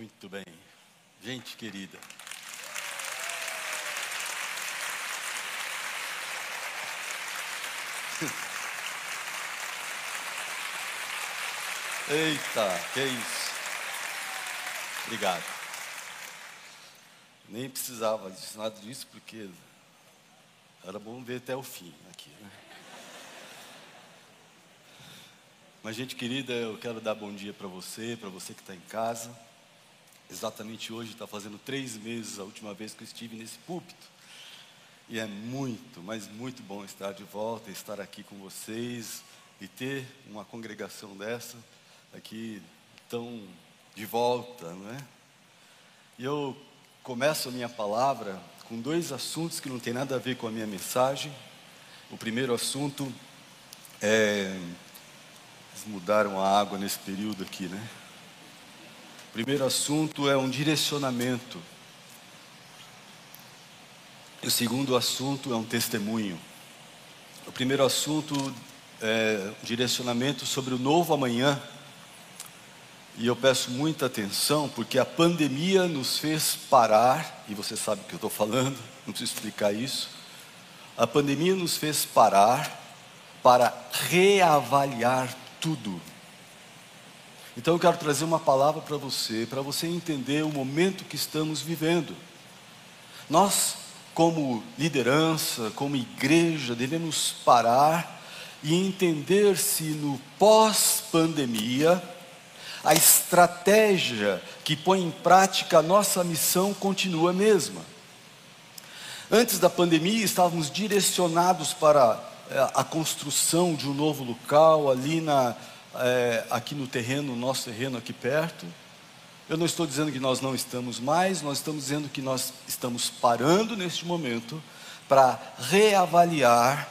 Muito bem. Gente querida. Eita, que isso. Obrigado. Nem precisava disso, nada disso, porque era bom ver até o fim aqui. Né? Mas, gente querida, eu quero dar bom dia para você, para você que está em casa. Exatamente hoje está fazendo três meses a última vez que eu estive nesse púlpito. E é muito, mas muito bom estar de volta, estar aqui com vocês e ter uma congregação dessa aqui tão de volta, não é? E eu começo a minha palavra com dois assuntos que não tem nada a ver com a minha mensagem. O primeiro assunto é eles mudaram a água nesse período aqui, né? O primeiro assunto é um direcionamento. E o segundo assunto é um testemunho. O primeiro assunto é um direcionamento sobre o novo amanhã. E eu peço muita atenção, porque a pandemia nos fez parar, e você sabe o que eu estou falando, não preciso explicar isso. A pandemia nos fez parar para reavaliar tudo. Então eu quero trazer uma palavra para você, para você entender o momento que estamos vivendo. Nós, como liderança, como igreja, devemos parar e entender se no pós-pandemia, a estratégia que põe em prática a nossa missão continua a mesma. Antes da pandemia, estávamos direcionados para é, a construção de um novo local ali na, é, aqui no terreno, nosso terreno aqui perto. Eu não estou dizendo que nós não estamos mais, nós estamos dizendo que nós estamos parando neste momento para reavaliar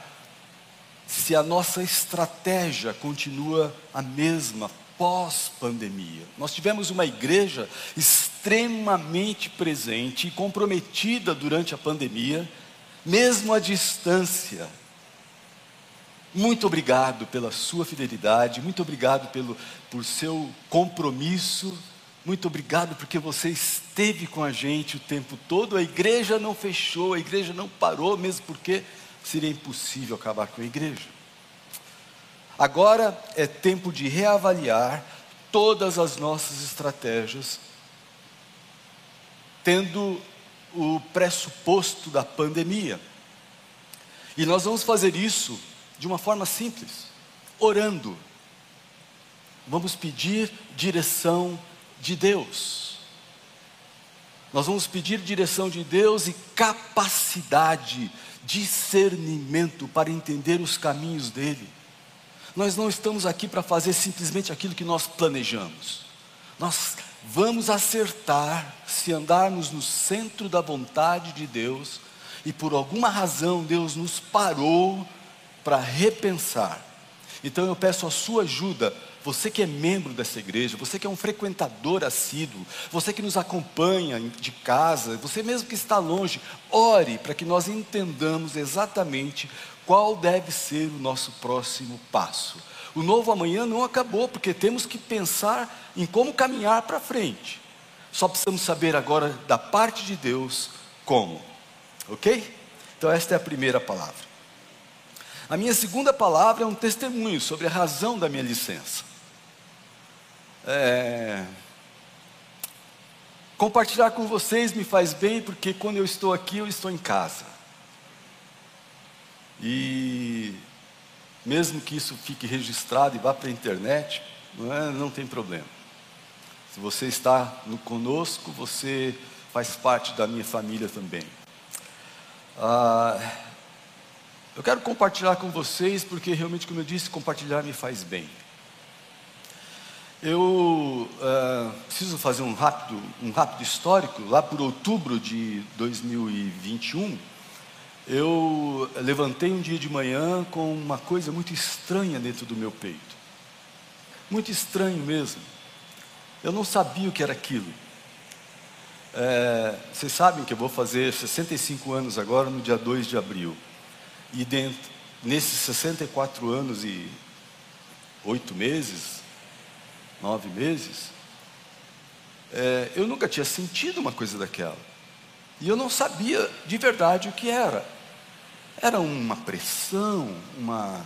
se a nossa estratégia continua a mesma pós-pandemia. Nós tivemos uma igreja extremamente presente e comprometida durante a pandemia, mesmo à distância muito obrigado pela sua fidelidade, muito obrigado pelo, por seu compromisso, muito obrigado porque você esteve com a gente o tempo todo. A igreja não fechou, a igreja não parou, mesmo porque seria impossível acabar com a igreja. Agora é tempo de reavaliar todas as nossas estratégias, tendo o pressuposto da pandemia. E nós vamos fazer isso de uma forma simples, orando. Vamos pedir direção de Deus. Nós vamos pedir direção de Deus e capacidade, discernimento para entender os caminhos dele. Nós não estamos aqui para fazer simplesmente aquilo que nós planejamos. Nós vamos acertar se andarmos no centro da vontade de Deus e por alguma razão Deus nos parou para repensar. Então eu peço a sua ajuda, você que é membro dessa igreja, você que é um frequentador assíduo, você que nos acompanha de casa, você mesmo que está longe, ore para que nós entendamos exatamente qual deve ser o nosso próximo passo. O novo amanhã não acabou, porque temos que pensar em como caminhar para frente. Só precisamos saber agora da parte de Deus como. Ok? Então, esta é a primeira palavra. A minha segunda palavra é um testemunho sobre a razão da minha licença. É... Compartilhar com vocês me faz bem, porque quando eu estou aqui, eu estou em casa. E mesmo que isso fique registrado e vá para a internet, não, é, não tem problema. Se você está no conosco, você faz parte da minha família também. Ah, eu quero compartilhar com vocês, porque realmente, como eu disse, compartilhar me faz bem. Eu uh, preciso fazer um rápido, um rápido histórico. Lá por outubro de 2021, eu levantei um dia de manhã com uma coisa muito estranha dentro do meu peito. Muito estranho mesmo. Eu não sabia o que era aquilo. É, vocês sabem que eu vou fazer 65 anos agora, no dia 2 de abril. E dentro, nesses 64 anos e oito meses, nove meses, É, eu nunca tinha sentido uma coisa daquela. E eu não sabia de verdade o que era. Era uma pressão, uma,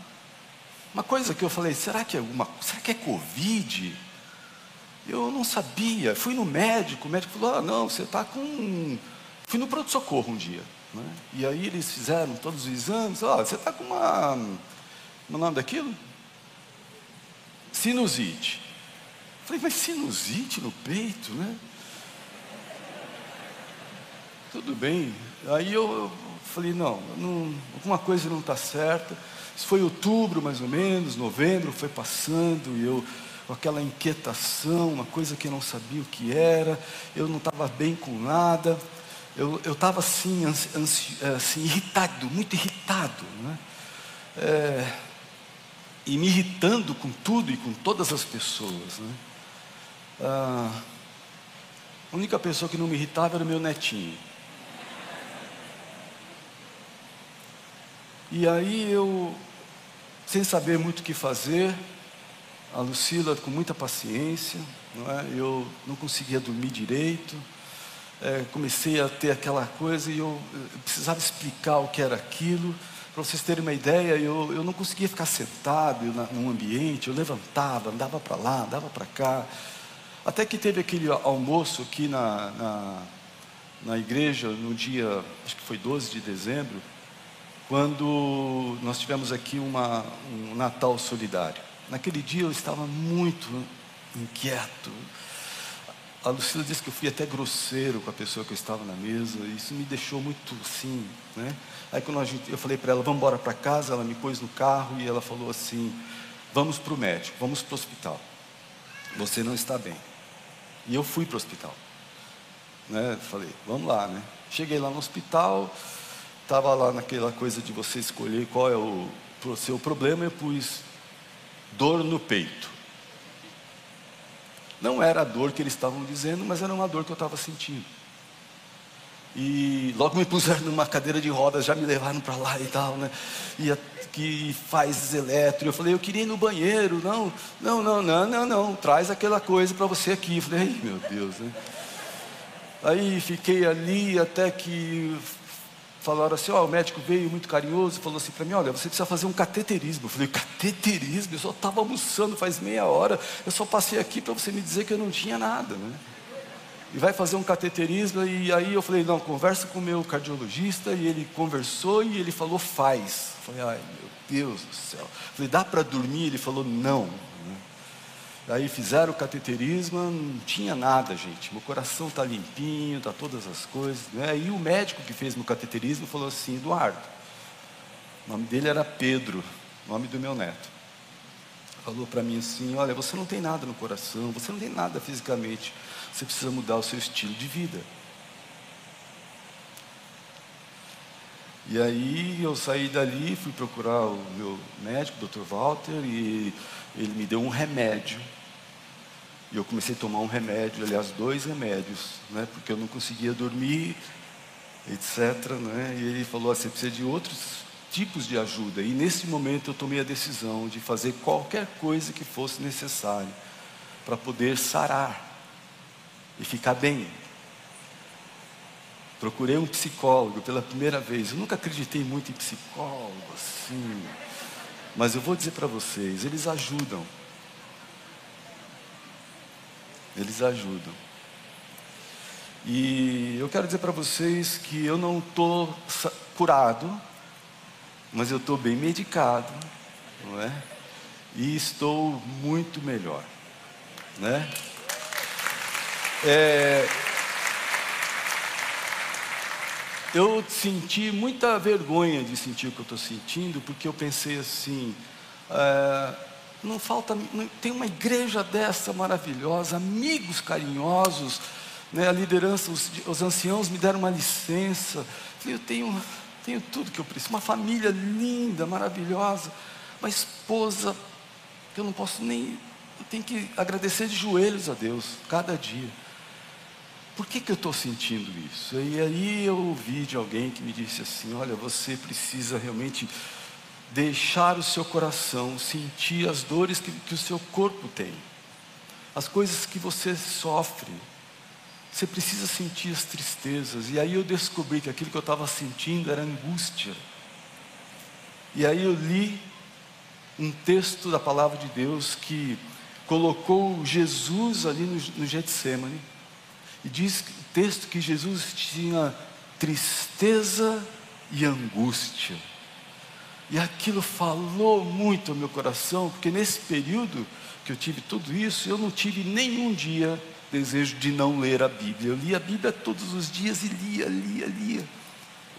uma coisa que eu falei, será que é uma, será que é Covid? Eu não sabia. Fui no médico, o médico falou, ah, não, você está com. Fui no pronto-socorro um dia. Né? E aí eles fizeram todos os exames, ó, oh, você está com uma. Como é o nome daquilo? Sinusite. Falei, mas sinusite no peito, né? Tudo bem. Aí eu falei, não, não alguma coisa não está certa. Isso foi outubro, mais ou menos, novembro, foi passando, e eu com aquela inquietação, uma coisa que eu não sabia o que era, eu não estava bem com nada, eu estava assim, ansi, assim, irritado, muito irritado, né? É, e me irritando com tudo e com todas as pessoas. Né? Ah, a única pessoa que não me irritava era o meu netinho. E aí eu, sem saber muito o que fazer, a Lucila com muita paciência, não é? eu não conseguia dormir direito, é, comecei a ter aquela coisa e eu, eu, precisava explicar o que era aquilo. Para vocês terem uma ideia, eu, eu não conseguia ficar sentado na, num ambiente, eu levantava, andava para lá, andava para cá. Até que teve aquele almoço aqui na, na, na igreja, no dia, acho que foi 12 de dezembro, quando nós tivemos aqui uma, um Natal solidário. Naquele dia eu estava muito inquieto. A Lucila disse que eu fui até grosseiro com a pessoa que eu estava na mesa, e isso me deixou muito assim, né? Aí quando gente, eu falei para ela, vamos embora para casa, ela me pôs no carro e ela falou assim, vamos para o médico, vamos para o hospital. Você não está bem. E eu fui para o hospital. Né? Falei, vamos lá, né? Cheguei lá no hospital, estava lá naquela coisa de você escolher qual é o, o seu problema, eu pus dor no peito. Não era a dor que eles estavam dizendo, mas era uma dor que eu estava sentindo. E logo me puseram numa cadeira de rodas, já me levaram para lá e tal, né? E a, que faz elétrico. Eu falei, eu queria ir no banheiro. Não, não, não, não, não, não. Traz aquela coisa para você aqui. Eu falei, meu Deus, né? Aí fiquei ali até que falaram assim, ó, o médico veio muito carinhoso, falou assim para mim, olha, você precisa fazer um cateterismo. Eu falei, cateterismo? Eu só estava almoçando faz meia hora, eu só passei aqui para você me dizer que eu não tinha nada, né? e vai fazer um cateterismo. E aí eu falei, não, conversa com o meu cardiologista. E ele conversou e ele falou, faz. Eu falei, ai meu Deus do céu. Eu falei, dá para dormir? Ele falou, não. Aí fizeram o cateterismo, não tinha nada, gente. Meu coração está limpinho, está todas as coisas. Né? E o médico que fez meu cateterismo falou assim, Eduardo. O nome dele era Pedro, nome do meu neto. Falou para mim assim, olha, você não tem nada no coração, você não tem nada fisicamente você precisa mudar o seu estilo de vida. E aí eu saí dali, fui procurar o meu médico, o Dr. Walter, e ele me deu um remédio. E eu comecei a tomar um remédio, aliás, dois remédios, né, porque eu não conseguia dormir, etc. Né, e ele falou assim: precisa de outros tipos de ajuda. E nesse momento eu tomei a decisão de fazer qualquer coisa que fosse necessário para poder sarar e ficar bem. Procurei um psicólogo pela primeira vez. Eu nunca acreditei muito em psicólogo, assim. Mas eu vou dizer para vocês, eles ajudam. Eles ajudam. E eu quero dizer para vocês que eu não estou curado, mas eu estou bem medicado, não é? E estou muito melhor, né? É, eu senti muita vergonha de sentir o que eu estou sentindo, porque eu pensei assim: é, não falta, não, tem uma igreja dessa maravilhosa, amigos carinhosos, né, a liderança, os, os anciãos me deram uma licença, eu tenho, tenho tudo que eu preciso, uma família linda, maravilhosa, uma esposa que eu não posso nem, eu tenho que agradecer de joelhos a Deus cada dia. Por que, que eu estou sentindo isso? E aí eu ouvi de alguém que me disse assim: olha, você precisa realmente deixar o seu coração sentir as dores que, que o seu corpo tem, as coisas que você sofre, Você precisa sentir as tristezas. E aí eu descobri que aquilo que eu estava sentindo era angústia. E aí eu li um texto da palavra de Deus que colocou Jesus ali no, no Getsemane. E diz o texto que Jesus tinha tristeza e angústia. E aquilo falou muito ao meu coração, porque nesse período que eu tive tudo isso, eu não tive nenhum dia desejo de não ler a Bíblia. Eu lia a Bíblia todos os dias e lia, lia, lia,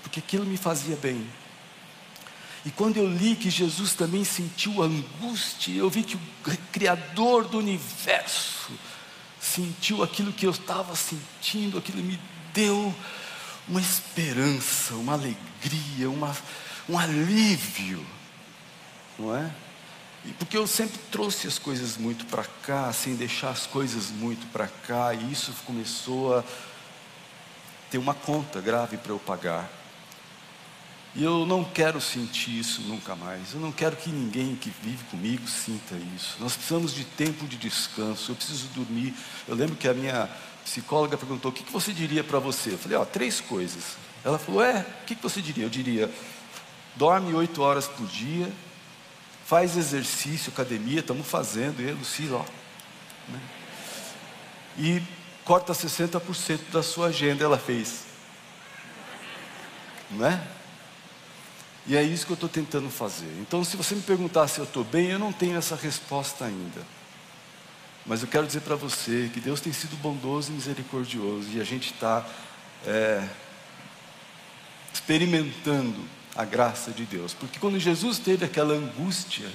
porque aquilo me fazia bem. E quando eu li que Jesus também sentiu angústia, eu vi que o Criador do universo sentiu aquilo que eu estava sentindo, aquilo me deu uma esperança, uma alegria, uma, um alívio, não é? E porque eu sempre trouxe as coisas muito para cá, sem deixar as coisas muito para cá, e isso começou a ter uma conta grave para eu pagar. E eu não quero sentir isso nunca mais. Eu não quero que ninguém que vive comigo sinta isso. Nós precisamos de tempo de descanso. Eu preciso dormir. Eu lembro que a minha psicóloga perguntou: o que você diria para você? Eu falei: ó, três coisas. Ela falou: é, o que você diria? Eu diria: dorme oito horas por dia, faz exercício, academia, estamos fazendo, e Lucila, ó. Né? E corta 60% da sua agenda, ela fez. Não é? E é isso que eu estou tentando fazer. Então, se você me perguntar se eu estou bem, eu não tenho essa resposta ainda. Mas eu quero dizer para você que Deus tem sido bondoso e misericordioso e a gente está é, experimentando a graça de Deus. Porque quando Jesus teve aquela angústia,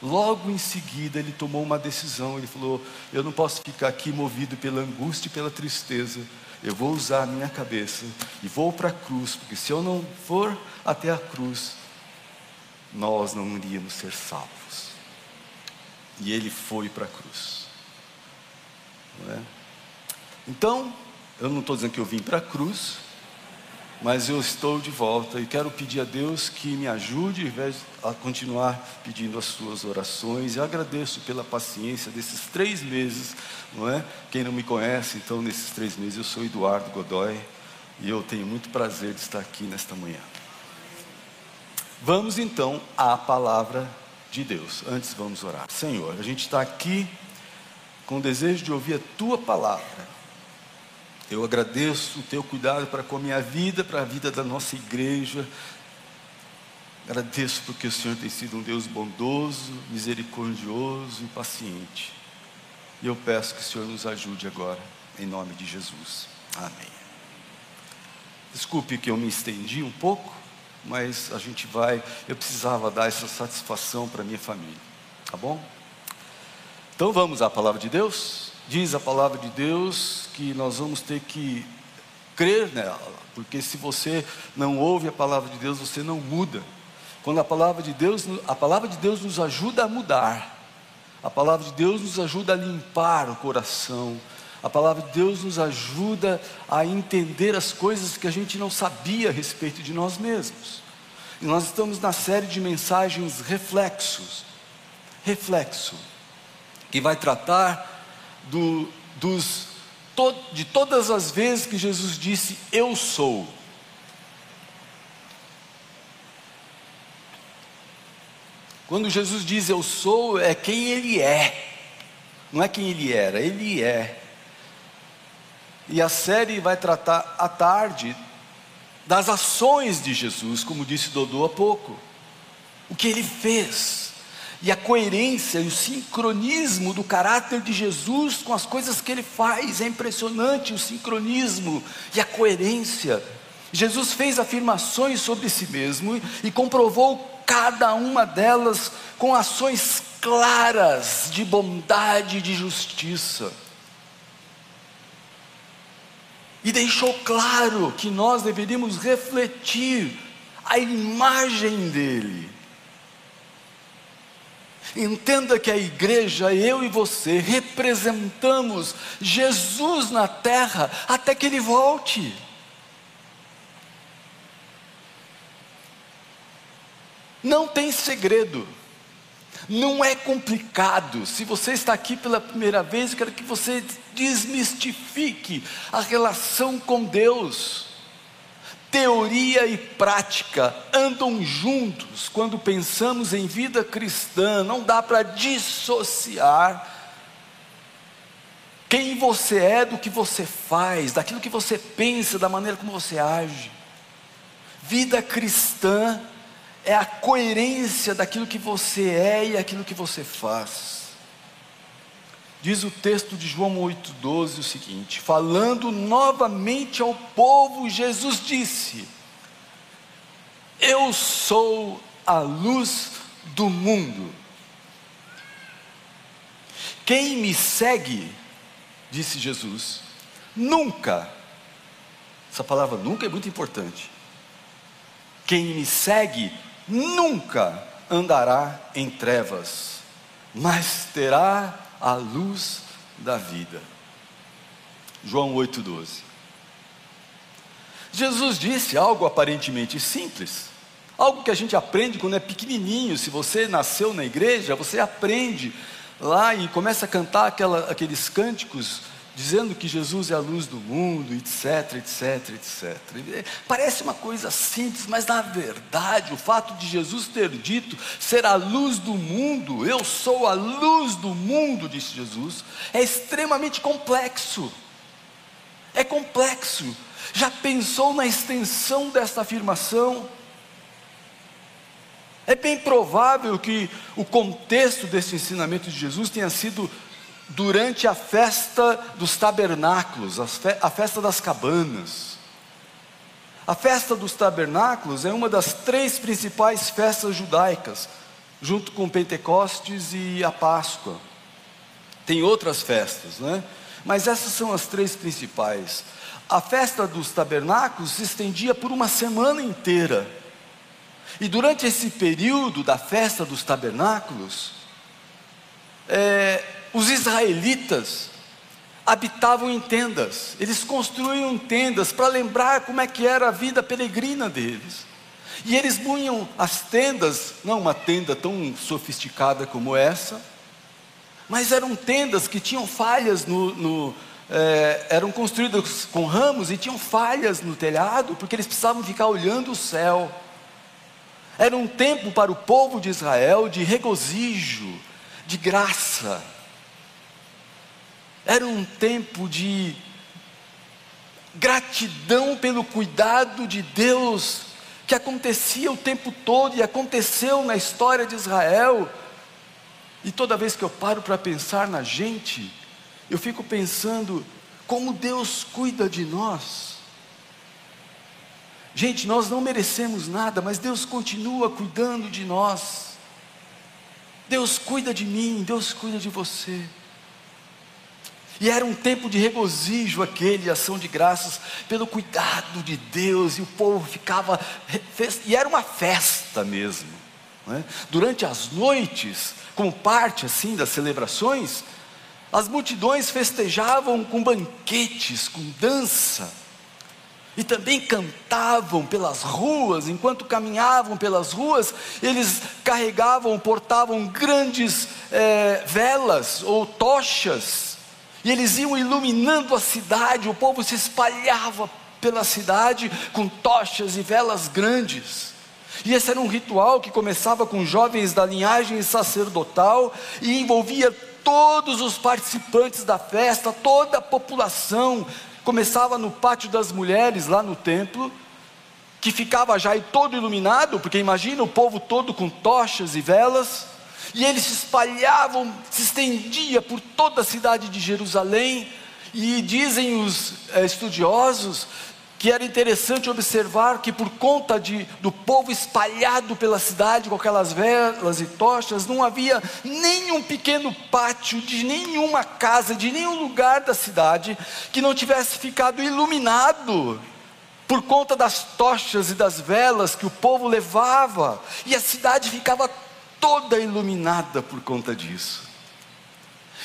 logo em seguida ele tomou uma decisão. Ele falou: Eu não posso ficar aqui movido pela angústia e pela tristeza eu vou usar a minha cabeça e vou para a cruz, porque se eu não for até a cruz, nós não iríamos ser salvos. E ele foi para a cruz. É? Então, eu não estou dizendo que eu vim para a cruz, mas eu estou de volta e quero pedir a Deus que me ajude, a continuar pedindo as suas orações. E agradeço pela paciência desses três meses, não é? Quem não me conhece, então nesses três meses eu sou Eduardo Godoy e eu tenho muito prazer de estar aqui nesta manhã. Vamos então à palavra de Deus. Antes vamos orar. Senhor, a gente está aqui com o desejo de ouvir a tua palavra. Eu agradeço o teu cuidado para com a minha vida, para a vida da nossa igreja. Agradeço porque o Senhor tem sido um Deus bondoso, misericordioso e paciente. E eu peço que o Senhor nos ajude agora, em nome de Jesus. Amém. Desculpe que eu me estendi um pouco, mas a gente vai. Eu precisava dar essa satisfação para minha família, tá bom? Então vamos à palavra de Deus. Diz a palavra de Deus que nós vamos ter que crer nela, porque se você não ouve a palavra de Deus, você não muda. Quando a palavra de Deus, a palavra de Deus nos ajuda a mudar. A palavra de Deus nos ajuda a limpar o coração. A palavra de Deus nos ajuda a entender as coisas que a gente não sabia a respeito de nós mesmos. E nós estamos na série de mensagens reflexos. Reflexo, que vai tratar do, dos, to, de todas as vezes que Jesus disse: Eu sou. Quando Jesus diz eu sou, é quem Ele é, não é quem Ele era, Ele é. E a série vai tratar à tarde das ações de Jesus, como disse Dodô há pouco, o que Ele fez e a coerência e o sincronismo do caráter de Jesus com as coisas que ele faz. É impressionante o sincronismo e a coerência. Jesus fez afirmações sobre si mesmo e comprovou cada uma delas com ações claras de bondade e de justiça. E deixou claro que nós deveríamos refletir a imagem dele Entenda que a igreja, eu e você, representamos Jesus na terra até que ele volte. Não tem segredo. Não é complicado. Se você está aqui pela primeira vez, eu quero que você desmistifique a relação com Deus. Teoria e prática andam juntos quando pensamos em vida cristã, não dá para dissociar quem você é do que você faz, daquilo que você pensa, da maneira como você age. Vida cristã é a coerência daquilo que você é e aquilo que você faz. Diz o texto de João 8,12 o seguinte: falando novamente ao povo, Jesus disse: Eu sou a luz do mundo. Quem me segue, disse Jesus, nunca, essa palavra nunca é muito importante. Quem me segue nunca andará em trevas, mas terá a luz da vida. João 8,12. Jesus disse algo aparentemente simples, algo que a gente aprende quando é pequenininho. Se você nasceu na igreja, você aprende lá e começa a cantar aquela, aqueles cânticos dizendo que Jesus é a luz do mundo, etc, etc, etc. Parece uma coisa simples, mas na verdade, o fato de Jesus ter dito ser a luz do mundo, eu sou a luz do mundo, disse Jesus, é extremamente complexo. É complexo. Já pensou na extensão desta afirmação? É bem provável que o contexto desse ensinamento de Jesus tenha sido durante a festa dos tabernáculos, a festa das cabanas. A festa dos tabernáculos é uma das três principais festas judaicas, junto com Pentecostes e a Páscoa. Tem outras festas, né? Mas essas são as três principais. A festa dos tabernáculos se estendia por uma semana inteira. E durante esse período da festa dos tabernáculos, é, os israelitas habitavam em tendas, eles construíam tendas para lembrar como é que era a vida peregrina deles. E eles punham as tendas, não uma tenda tão sofisticada como essa, mas eram tendas que tinham falhas no, no é, eram construídas com ramos e tinham falhas no telhado, porque eles precisavam ficar olhando o céu. Era um tempo para o povo de Israel de regozijo, de graça. Era um tempo de gratidão pelo cuidado de Deus que acontecia o tempo todo e aconteceu na história de Israel. E toda vez que eu paro para pensar na gente, eu fico pensando como Deus cuida de nós. Gente, nós não merecemos nada, mas Deus continua cuidando de nós. Deus cuida de mim, Deus cuida de você. E era um tempo de regozijo aquele, ação de graças pelo cuidado de Deus, e o povo ficava, e era uma festa mesmo. É? Durante as noites, como parte assim das celebrações, as multidões festejavam com banquetes, com dança, e também cantavam pelas ruas, enquanto caminhavam pelas ruas, eles carregavam, portavam grandes é, velas ou tochas, e eles iam iluminando a cidade, o povo se espalhava pela cidade com tochas e velas grandes. E esse era um ritual que começava com jovens da linhagem sacerdotal e envolvia todos os participantes da festa, toda a população. Começava no pátio das mulheres, lá no templo, que ficava já todo iluminado, porque imagina o povo todo com tochas e velas e eles se espalhavam, se estendia por toda a cidade de Jerusalém, e dizem os é, estudiosos que era interessante observar que por conta de, do povo espalhado pela cidade com aquelas velas e tochas, não havia nenhum pequeno pátio de nenhuma casa, de nenhum lugar da cidade que não tivesse ficado iluminado por conta das tochas e das velas que o povo levava, e a cidade ficava toda iluminada por conta disso.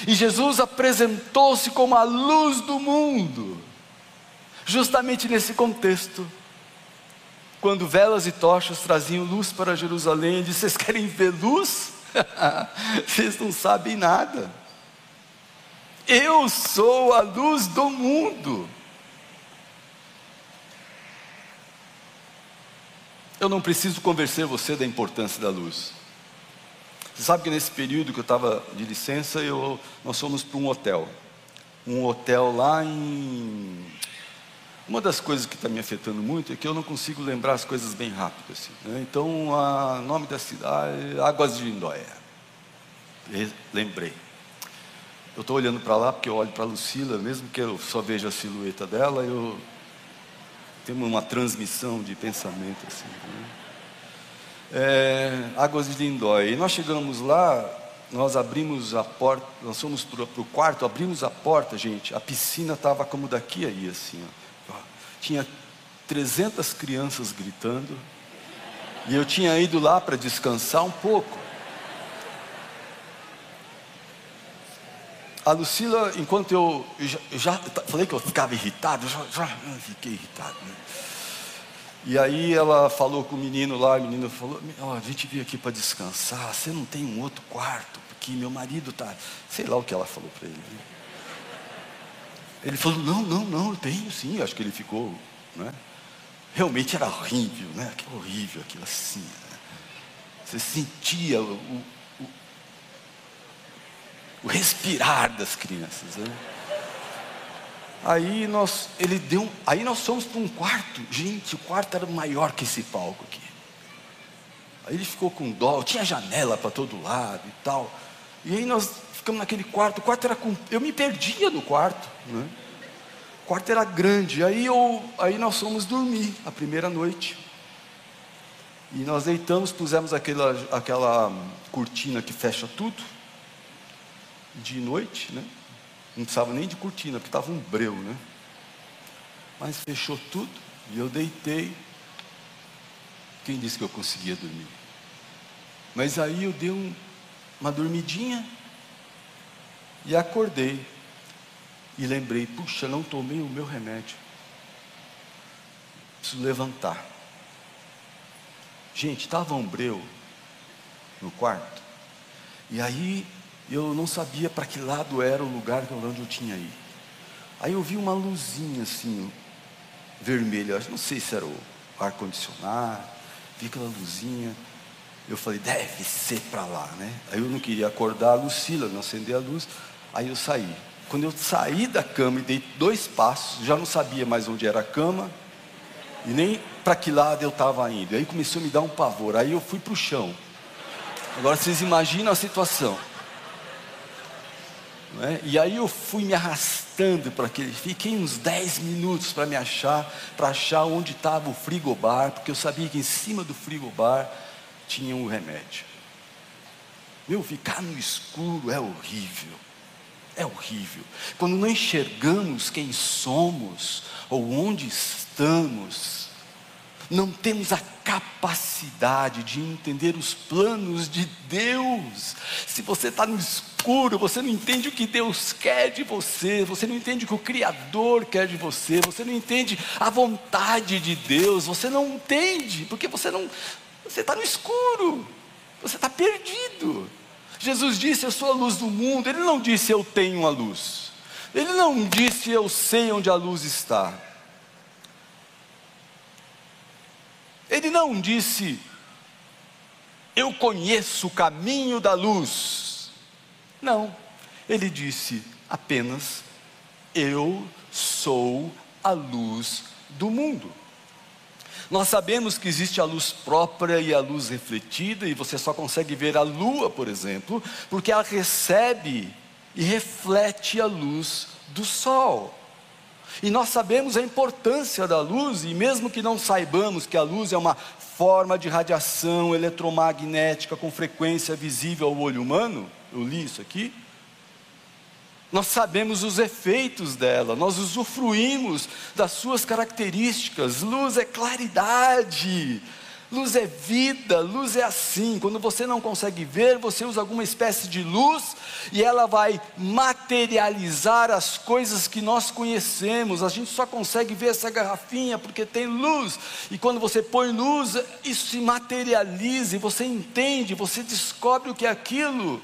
E Jesus apresentou-se como a luz do mundo, justamente nesse contexto. Quando velas e tochas traziam luz para Jerusalém, ele disse: Vocês querem ver luz? Vocês não sabem nada. Eu sou a luz do mundo. Eu não preciso convencer você da importância da luz. Você sabe que nesse período que eu estava de licença, eu, nós fomos para um hotel. Um hotel lá em. Uma das coisas que está me afetando muito é que eu não consigo lembrar as coisas bem rápido. Assim, né? Então, o nome da cidade, Águas de Lindóia. Lembrei. Eu estou olhando para lá porque eu olho para a Lucila, mesmo que eu só veja a silhueta dela, eu temos uma transmissão de pensamento assim. Né? É, Águas de Lindóia. E nós chegamos lá, nós abrimos a porta, nós fomos para o quarto, abrimos a porta, gente, a piscina estava como daqui aí, assim. Ó. Tinha 300 crianças gritando, e eu tinha ido lá para descansar um pouco. A Lucila, enquanto eu, eu, já, eu já, falei que eu ficava irritado, já, já fiquei irritado. Né? E aí ela falou com o menino lá, o menino falou: oh, a gente veio aqui para descansar, você não tem um outro quarto, porque meu marido está. Sei lá o que ela falou para ele. Né? Ele falou: não, não, não, eu tenho sim. Acho que ele ficou. Né? Realmente era horrível, né? Que horrível aquilo assim. Né? Você sentia o, o respirar das crianças. Né? Aí nós, ele deu, aí nós fomos para um quarto. Gente, o quarto era maior que esse palco aqui. Aí ele ficou com dó, tinha janela para todo lado e tal. E aí nós ficamos naquele quarto. O quarto era com, eu me perdia no quarto, né? O quarto era grande. Aí eu, aí nós fomos dormir a primeira noite. E nós deitamos, pusemos aquela, aquela cortina que fecha tudo de noite, né? Não precisava nem de cortina, porque estava um breu, né? Mas fechou tudo e eu deitei. Quem disse que eu conseguia dormir? Mas aí eu dei um, uma dormidinha e acordei. E lembrei, puxa, não tomei o meu remédio. Preciso levantar. Gente, estava um breu no quarto. E aí eu não sabia para que lado era o lugar onde eu tinha ido. Aí eu vi uma luzinha assim, vermelha, não sei se era o ar-condicionado, vi aquela luzinha. Eu falei, deve ser para lá, né? Aí eu não queria acordar a Lucila, não acender a luz. Aí eu saí. Quando eu saí da cama e dei dois passos, já não sabia mais onde era a cama e nem para que lado eu estava indo. Aí começou a me dar um pavor. Aí eu fui para o chão. Agora vocês imaginam a situação. É? E aí eu fui me arrastando para aquele, fiquei uns 10 minutos para me achar, para achar onde estava o frigobar, porque eu sabia que em cima do frigobar tinha um remédio. Meu, ficar no escuro é horrível. É horrível. Quando não enxergamos quem somos ou onde estamos, não temos a capacidade de entender os planos de Deus. Se você está no escuro, você não entende o que Deus quer de você, você não entende o que o Criador quer de você, você não entende a vontade de Deus, você não entende, porque você não, você está no escuro, você está perdido. Jesus disse: Eu sou a luz do mundo. Ele não disse: Eu tenho a luz. Ele não disse: Eu sei onde a luz está. Ele não disse, eu conheço o caminho da luz. Não, ele disse apenas, eu sou a luz do mundo. Nós sabemos que existe a luz própria e a luz refletida, e você só consegue ver a lua, por exemplo, porque ela recebe e reflete a luz do sol. E nós sabemos a importância da luz, e mesmo que não saibamos que a luz é uma forma de radiação eletromagnética com frequência visível ao olho humano, eu li isso aqui, nós sabemos os efeitos dela, nós usufruímos das suas características. Luz é claridade, Luz é vida, luz é assim. Quando você não consegue ver, você usa alguma espécie de luz e ela vai materializar as coisas que nós conhecemos. A gente só consegue ver essa garrafinha porque tem luz. E quando você põe luz, isso se materializa e você entende, você descobre o que é aquilo.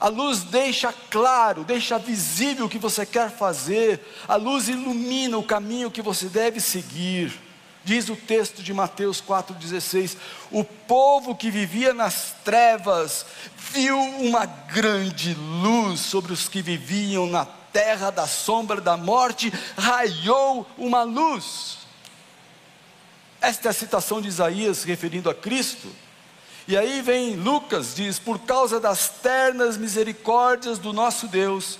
A luz deixa claro, deixa visível o que você quer fazer. A luz ilumina o caminho que você deve seguir. Diz o texto de Mateus 4,16: O povo que vivia nas trevas viu uma grande luz sobre os que viviam na terra da sombra da morte, raiou uma luz. Esta é a citação de Isaías referindo a Cristo. E aí vem Lucas, diz: Por causa das ternas misericórdias do nosso Deus,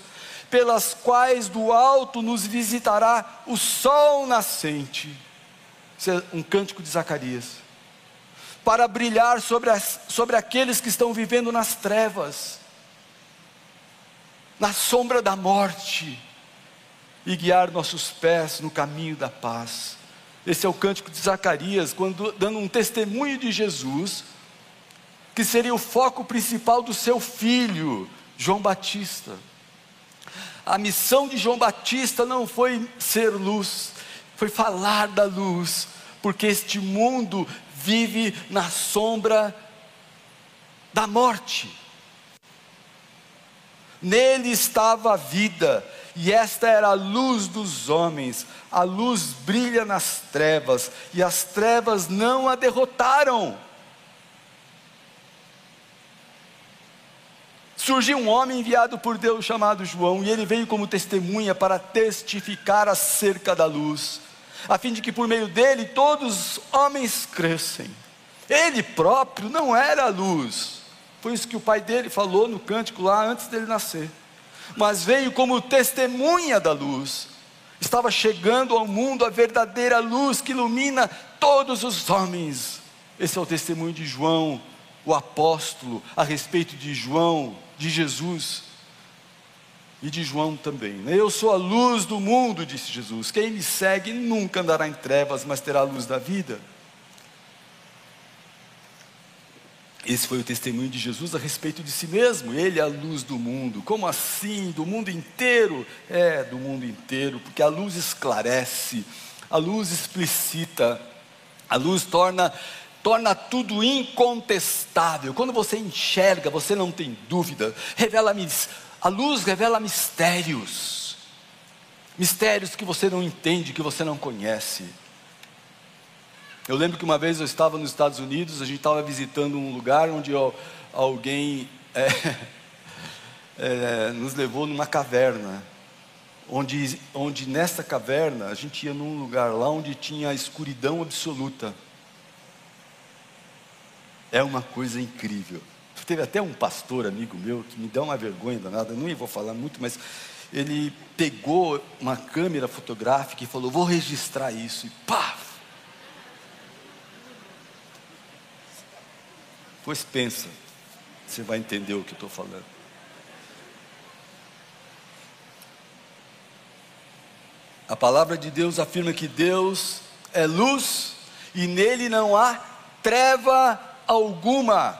pelas quais do alto nos visitará o sol nascente um cântico de Zacarias. Para brilhar sobre, as, sobre aqueles que estão vivendo nas trevas, na sombra da morte, e guiar nossos pés no caminho da paz. Esse é o cântico de Zacarias, quando dando um testemunho de Jesus, que seria o foco principal do seu filho, João Batista. A missão de João Batista não foi ser luz, foi falar da luz, porque este mundo vive na sombra da morte. Nele estava a vida, e esta era a luz dos homens. A luz brilha nas trevas, e as trevas não a derrotaram. Surgiu um homem enviado por Deus chamado João, e ele veio como testemunha para testificar acerca da luz a fim de que por meio dele todos os homens crescem. Ele próprio não era a luz, foi isso que o pai dele falou no cântico lá antes dele nascer, mas veio como testemunha da luz. Estava chegando ao mundo a verdadeira luz que ilumina todos os homens. Esse é o testemunho de João, o apóstolo, a respeito de João, de Jesus e de João também. Né? Eu sou a luz do mundo, disse Jesus. Quem me segue nunca andará em trevas, mas terá a luz da vida. Esse foi o testemunho de Jesus a respeito de si mesmo. Ele é a luz do mundo. Como assim? Do mundo inteiro? É, do mundo inteiro, porque a luz esclarece, a luz explicita, a luz torna torna tudo incontestável. Quando você enxerga, você não tem dúvida. Revela-me a luz revela mistérios, mistérios que você não entende, que você não conhece. Eu lembro que uma vez eu estava nos Estados Unidos, a gente estava visitando um lugar onde alguém é, é, nos levou numa caverna, onde, onde nessa caverna a gente ia num lugar lá onde tinha escuridão absoluta. É uma coisa incrível. Teve até um pastor amigo meu que me dá uma vergonha danada, não vou falar muito, mas ele pegou uma câmera fotográfica e falou: Vou registrar isso. E pá! Pois pensa, você vai entender o que estou falando. A palavra de Deus afirma que Deus é luz e nele não há treva alguma.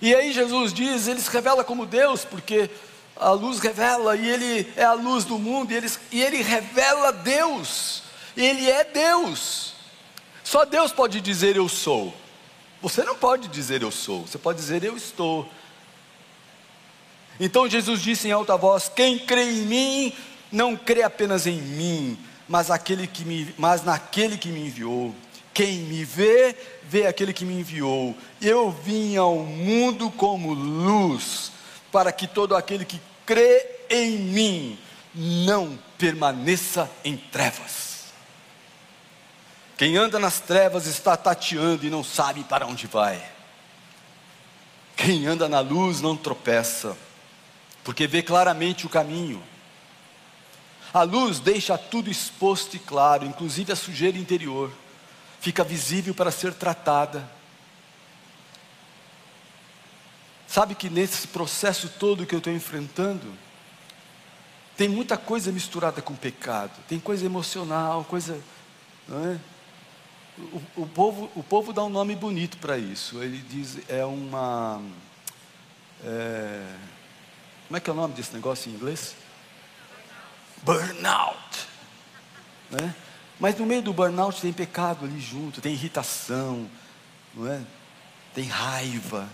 E aí Jesus diz, ele se revela como Deus, porque a luz revela, e ele é a luz do mundo, e ele, e ele revela Deus, ele é Deus. Só Deus pode dizer eu sou. Você não pode dizer eu sou, você pode dizer eu estou. Então Jesus disse em alta voz: Quem crê em mim, não crê apenas em mim, mas, aquele que me, mas naquele que me enviou. Quem me vê, vê aquele que me enviou. Eu vim ao mundo como luz, para que todo aquele que crê em mim não permaneça em trevas. Quem anda nas trevas está tateando e não sabe para onde vai. Quem anda na luz não tropeça, porque vê claramente o caminho. A luz deixa tudo exposto e claro, inclusive a sujeira interior fica visível para ser tratada. Sabe que nesse processo todo que eu estou enfrentando, tem muita coisa misturada com pecado, tem coisa emocional, coisa. Não é? o, o, povo, o povo dá um nome bonito para isso. Ele diz, é uma. É, como é que é o nome desse negócio em inglês? Burnout. Né? Mas no meio do burnout tem pecado ali junto, tem irritação, não é? Tem raiva,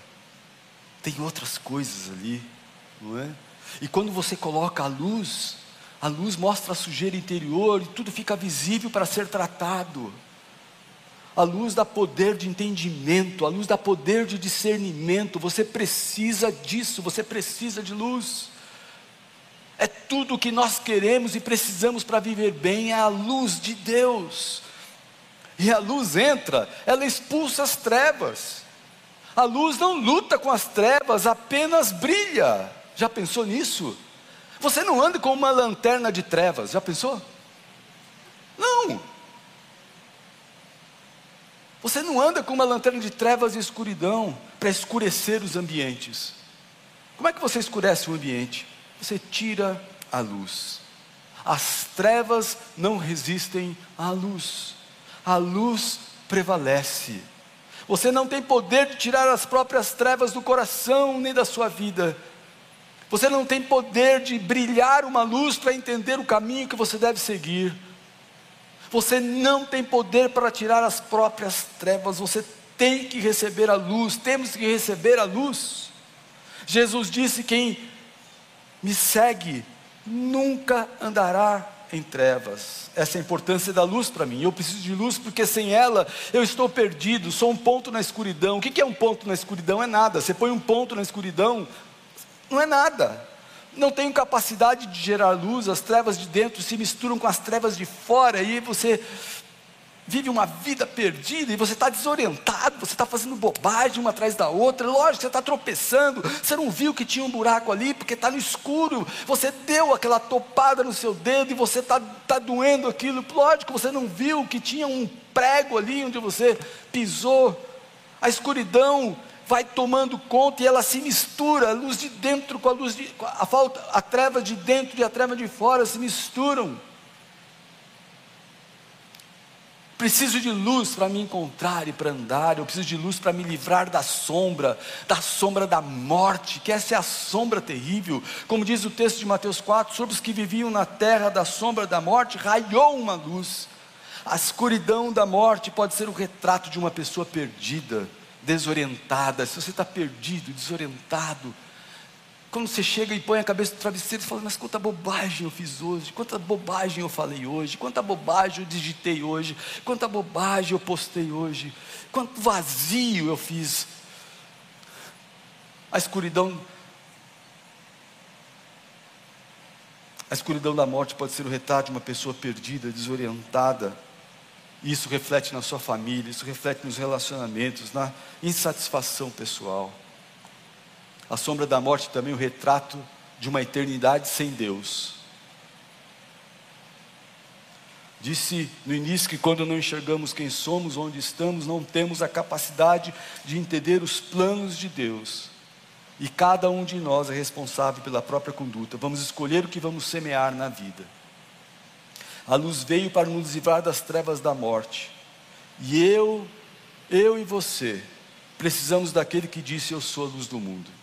tem outras coisas ali, não é? E quando você coloca a luz, a luz mostra a sujeira interior e tudo fica visível para ser tratado. A luz dá poder de entendimento, a luz dá poder de discernimento. Você precisa disso, você precisa de luz. É tudo o que nós queremos e precisamos para viver bem, é a luz de Deus. E a luz entra, ela expulsa as trevas. A luz não luta com as trevas, apenas brilha. Já pensou nisso? Você não anda com uma lanterna de trevas, já pensou? Não. Você não anda com uma lanterna de trevas e escuridão para escurecer os ambientes. Como é que você escurece o ambiente? Você tira a luz. As trevas não resistem à luz. A luz prevalece. Você não tem poder de tirar as próprias trevas do coração nem da sua vida. Você não tem poder de brilhar uma luz para entender o caminho que você deve seguir. Você não tem poder para tirar as próprias trevas. Você tem que receber a luz. Temos que receber a luz. Jesus disse: Quem me segue nunca andará em trevas. Essa é a importância da luz para mim. Eu preciso de luz porque sem ela eu estou perdido, sou um ponto na escuridão. O que é um ponto na escuridão? É nada. Você põe um ponto na escuridão, não é nada. Não tenho capacidade de gerar luz, as trevas de dentro se misturam com as trevas de fora, e você vive uma vida perdida e você está desorientado, você está fazendo bobagem uma atrás da outra. Lógico, você está tropeçando, você não viu que tinha um buraco ali porque está no escuro. Você deu aquela topada no seu dedo e você está tá doendo aquilo. Lógico, você não viu que tinha um prego ali onde você pisou. A escuridão vai tomando conta e ela se mistura, a luz de dentro com a luz de a falta, a treva de dentro e a treva de fora se misturam. Preciso de luz para me encontrar e para andar, eu preciso de luz para me livrar da sombra, da sombra da morte, que essa é a sombra terrível. Como diz o texto de Mateus 4, sobre os que viviam na terra da sombra da morte, raiou uma luz. A escuridão da morte pode ser o retrato de uma pessoa perdida, desorientada. Se você está perdido, desorientado, quando você chega e põe a cabeça no travesseiro e fala, mas quanta bobagem eu fiz hoje, quanta bobagem eu falei hoje, quanta bobagem eu digitei hoje, quanta bobagem eu postei hoje, quanto vazio eu fiz. A escuridão A escuridão da morte pode ser o retrato de uma pessoa perdida, desorientada. Isso reflete na sua família, isso reflete nos relacionamentos, na insatisfação pessoal. A sombra da morte também o retrato de uma eternidade sem Deus. Disse no início que quando não enxergamos quem somos, onde estamos, não temos a capacidade de entender os planos de Deus. E cada um de nós é responsável pela própria conduta. Vamos escolher o que vamos semear na vida. A luz veio para nos livrar das trevas da morte. E eu, eu e você, precisamos daquele que disse: Eu sou a luz do mundo.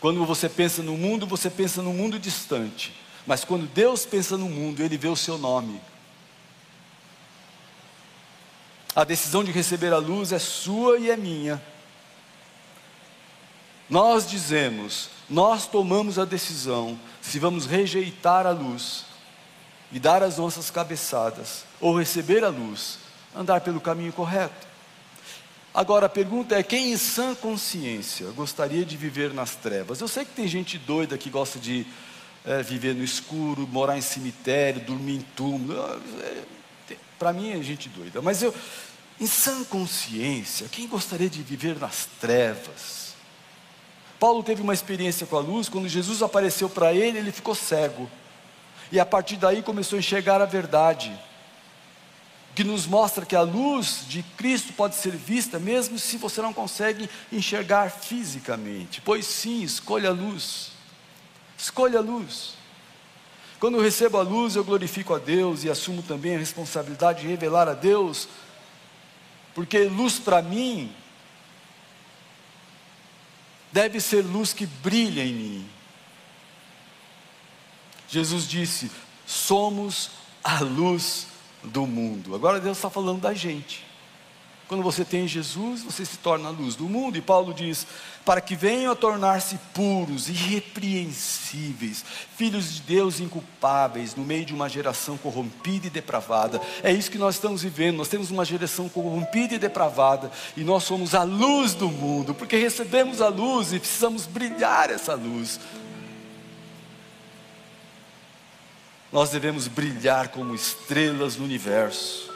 Quando você pensa no mundo, você pensa no mundo distante. Mas quando Deus pensa no mundo, Ele vê o seu nome. A decisão de receber a luz é sua e é minha. Nós dizemos, nós tomamos a decisão se vamos rejeitar a luz e dar as nossas cabeçadas, ou receber a luz, andar pelo caminho correto. Agora a pergunta é: quem em sã consciência gostaria de viver nas trevas? Eu sei que tem gente doida que gosta de é, viver no escuro, morar em cemitério, dormir em túmulo. É, Para mim é gente doida, mas eu, em sã consciência, quem gostaria de viver nas trevas? Paulo teve uma experiência com a luz, quando Jesus apareceu para ele, ele ficou cego, e a partir daí começou a enxergar a verdade que nos mostra que a luz de Cristo pode ser vista mesmo se você não consegue enxergar fisicamente. Pois sim, escolha a luz. Escolha a luz. Quando eu recebo a luz, eu glorifico a Deus e assumo também a responsabilidade de revelar a Deus Porque luz para mim deve ser luz que brilha em mim. Jesus disse: somos a luz do mundo. Agora Deus está falando da gente. Quando você tem Jesus, você se torna a luz do mundo. E Paulo diz: para que venham a tornar-se puros, irrepreensíveis, filhos de Deus inculpáveis, no meio de uma geração corrompida e depravada. É isso que nós estamos vivendo. Nós temos uma geração corrompida e depravada, e nós somos a luz do mundo, porque recebemos a luz e precisamos brilhar essa luz. Nós devemos brilhar como estrelas no universo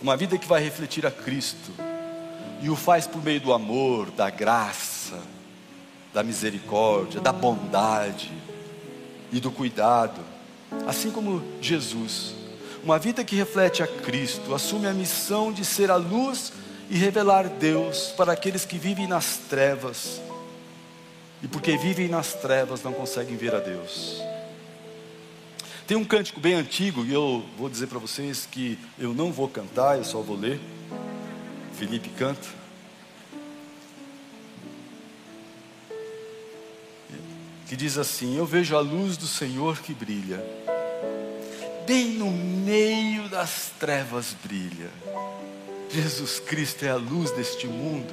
uma vida que vai refletir a Cristo e o faz por meio do amor, da graça, da misericórdia, da bondade e do cuidado, assim como Jesus. Uma vida que reflete a Cristo, assume a missão de ser a luz e revelar Deus para aqueles que vivem nas trevas. E porque vivem nas trevas não conseguem ver a Deus. Tem um cântico bem antigo, e eu vou dizer para vocês que eu não vou cantar, eu só vou ler. Felipe canta. Que diz assim: Eu vejo a luz do Senhor que brilha, bem no meio das trevas brilha. Jesus Cristo é a luz deste mundo,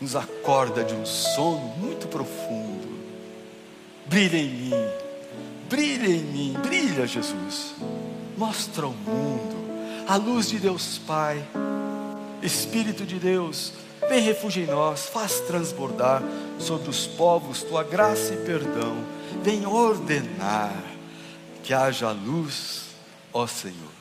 nos acorda de um sono muito profundo. Brilha em mim Brilha em mim, brilha, Jesus. Mostra ao mundo a luz de Deus Pai, Espírito de Deus, vem refúgio em nós, faz transbordar sobre os povos tua graça e perdão. Vem ordenar que haja luz, ó Senhor.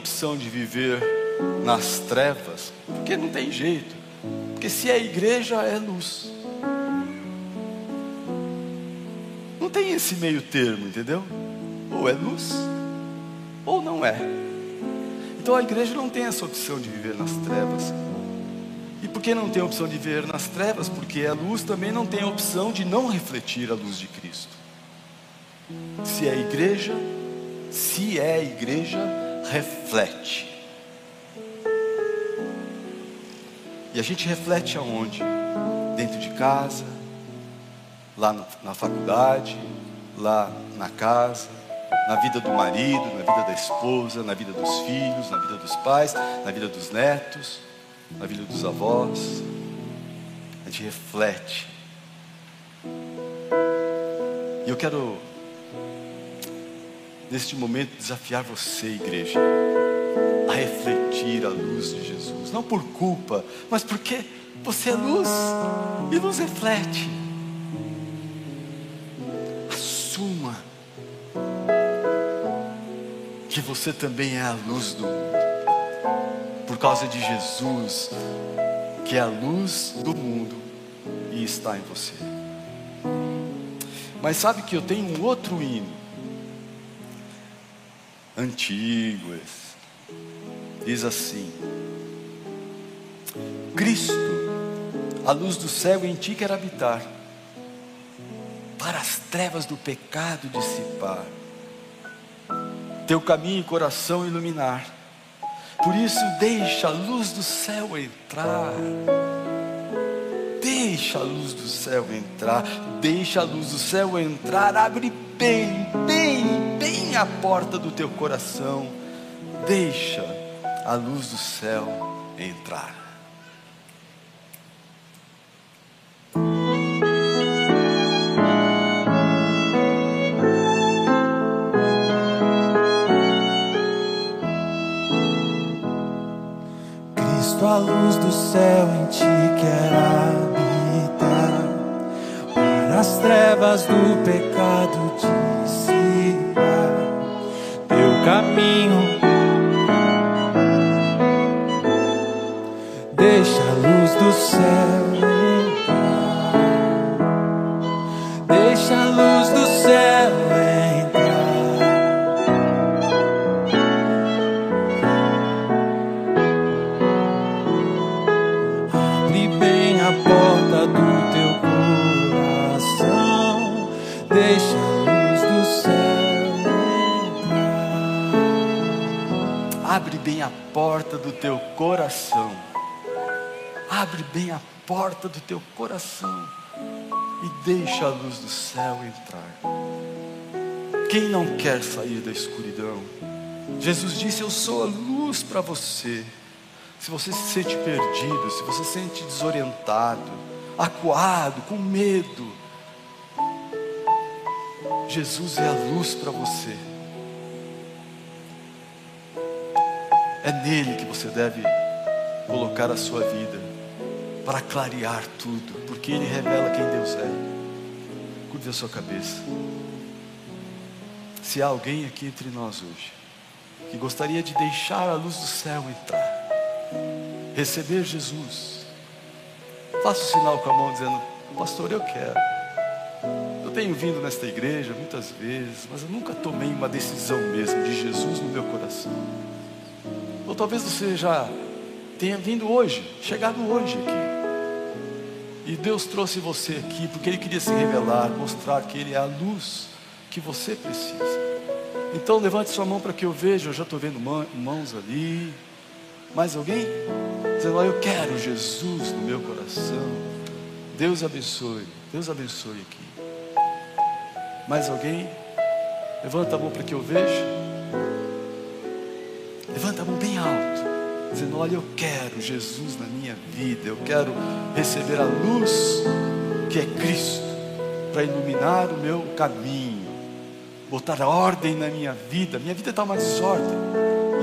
Opção de viver nas trevas, porque não tem jeito. Porque se é igreja, é luz. Não tem esse meio termo, entendeu? Ou é luz, ou não é. Então a igreja não tem essa opção de viver nas trevas. E por que não tem a opção de viver nas trevas? Porque a luz também não tem a opção de não refletir a luz de Cristo. Se é igreja, se é igreja, reflete. E a gente reflete aonde? Dentro de casa, lá na faculdade, lá na casa, na vida do marido, na vida da esposa, na vida dos filhos, na vida dos pais, na vida dos netos, na vida dos avós. A gente reflete. E eu quero neste momento, desafiar você, igreja, a refletir a luz de Jesus, não por culpa, mas porque você é luz e luz reflete. Assuma que você também é a luz do mundo, por causa de Jesus, que é a luz do mundo e está em você. Mas sabe que eu tenho um outro hino antigas. Diz assim: Cristo A luz do céu em ti quer habitar, para as trevas do pecado dissipar, teu caminho e coração iluminar. Por isso, deixa a luz do céu entrar. Deixa a luz do céu entrar, deixa a luz do céu entrar, abre bem, bem, a porta do teu coração. Deixa a luz do céu entrar. Cristo, a luz do céu em ti quer habitar, para as trevas do pecado teu caminho. Deixa a luz do céu entrar. Deixa a luz do céu Abre bem a porta do teu coração. Abre bem a porta do teu coração e deixa a luz do céu entrar. Quem não quer sair da escuridão? Jesus disse: Eu sou a luz para você. Se você se sente perdido, se você se sente desorientado, acuado, com medo, Jesus é a luz para você. É nele que você deve colocar a sua vida para clarear tudo, porque ele revela quem Deus é. Curve a sua cabeça. Se há alguém aqui entre nós hoje que gostaria de deixar a luz do céu entrar, receber Jesus, faça o sinal com a mão dizendo: Pastor, eu quero. Eu tenho vindo nesta igreja muitas vezes, mas eu nunca tomei uma decisão mesmo de Jesus no meu coração. Talvez você já tenha vindo hoje, chegado hoje aqui. E Deus trouxe você aqui porque Ele queria se revelar, mostrar que Ele é a luz que você precisa. Então levante sua mão para que eu veja, eu já estou vendo mãos ali. Mais alguém? Dizendo, "Ó, eu quero Jesus no meu coração. Deus abençoe, Deus abençoe aqui. Mais alguém? Levanta a mão para que eu veja. Levanta a mão bem alto, dizendo: Olha, eu quero Jesus na minha vida, eu quero receber a luz que é Cristo, para iluminar o meu caminho, botar ordem na minha vida. Minha vida está uma desordem,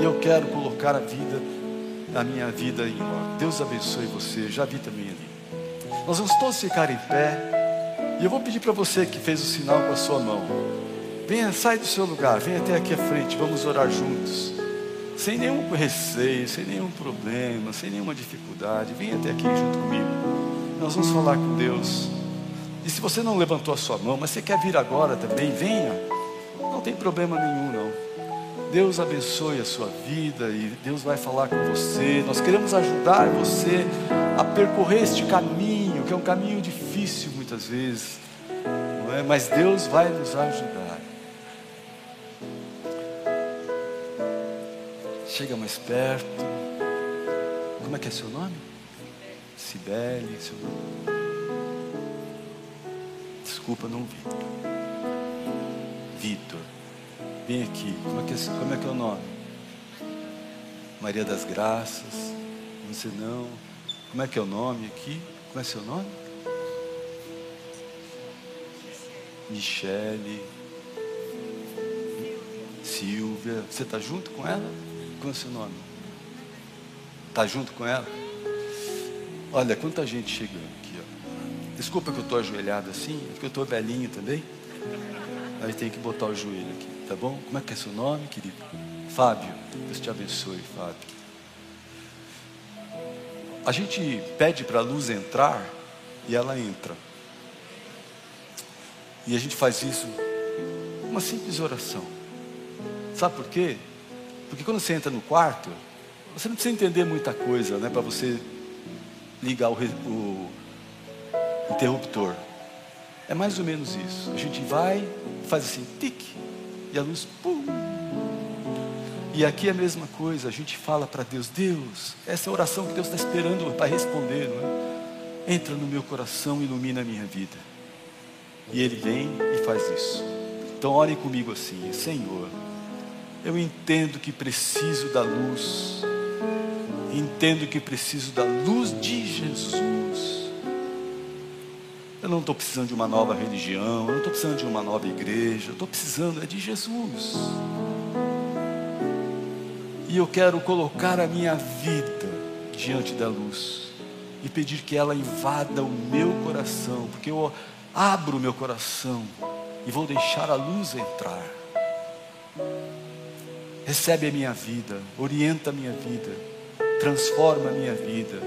e eu quero colocar a vida, a minha vida em ordem. Deus abençoe você, já vi também ali. Nós vamos todos ficar em pé, e eu vou pedir para você que fez o sinal com a sua mão. Venha, sai do seu lugar, venha até aqui à frente, vamos orar juntos sem nenhum receio, sem nenhum problema, sem nenhuma dificuldade. Venha até aqui junto comigo. Nós vamos falar com Deus. E se você não levantou a sua mão, mas você quer vir agora também, venha. Não tem problema nenhum, não. Deus abençoe a sua vida e Deus vai falar com você. Nós queremos ajudar você a percorrer este caminho, que é um caminho difícil muitas vezes, não é? mas Deus vai nos ajudar. Chega mais perto. Como é que é seu nome? Cibele, seu nome. Desculpa, não vi. Vitor. Vem aqui. Como é, que é, como é que é o nome? Maria das Graças. Você não. Como é que é o nome aqui? Como é seu nome? Michele. Silvia. Você está junto com ela? O seu nome? Está junto com ela? Olha, quanta gente chegando aqui, ó. Desculpa que eu estou ajoelhado assim, é porque eu estou velhinho também. Aí tem que botar o joelho aqui, tá bom? Como é que é seu nome, querido? Fábio. Deus te abençoe, Fábio. A gente pede para a luz entrar e ela entra. E a gente faz isso uma simples oração. Sabe por quê? Porque quando você entra no quarto, você não precisa entender muita coisa, né? Para você ligar o, o, interruptor. É mais ou menos isso. A gente vai, faz assim, tique, e a luz, pum. E aqui é a mesma coisa, a gente fala para Deus, Deus, essa é a oração que Deus está esperando para responder, não é? Entra no meu coração, ilumina a minha vida. E Ele vem e faz isso. Então orem comigo assim, Senhor, eu entendo que preciso da luz, entendo que preciso da luz de Jesus. Eu não estou precisando de uma nova religião, eu não estou precisando de uma nova igreja, eu estou precisando é de Jesus. E eu quero colocar a minha vida diante da luz e pedir que ela invada o meu coração, porque eu abro o meu coração e vou deixar a luz entrar. Recebe a minha vida, orienta a minha vida, transforma a minha vida,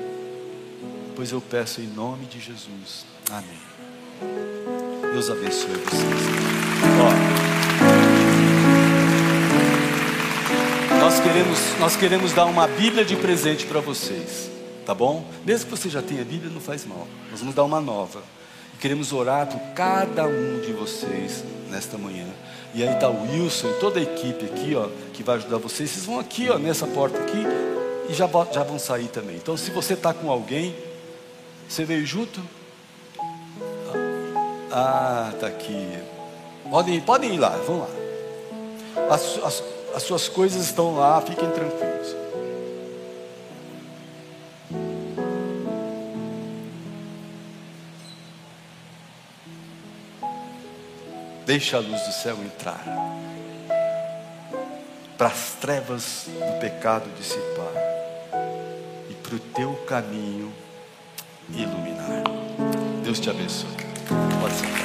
pois eu peço em nome de Jesus. Amém. Deus abençoe vocês. Ó, nós queremos, nós queremos dar uma Bíblia de presente para vocês, tá bom? Mesmo que você já tenha Bíblia, não faz mal. Nós vamos dar uma nova. Queremos orar por cada um de vocês nesta manhã. E aí está o Wilson e toda a equipe aqui, ó, que vai ajudar vocês. Vocês vão aqui, ó, nessa porta aqui e já, já vão sair também. Então, se você está com alguém, você veio junto? Ah, tá aqui. Podem, podem ir lá, vão lá. As, as, as suas coisas estão lá, fiquem tranquilos. Deixa a luz do céu entrar. Para as trevas do pecado dissipar. E para o teu caminho iluminar. Deus te abençoe. Pode ser.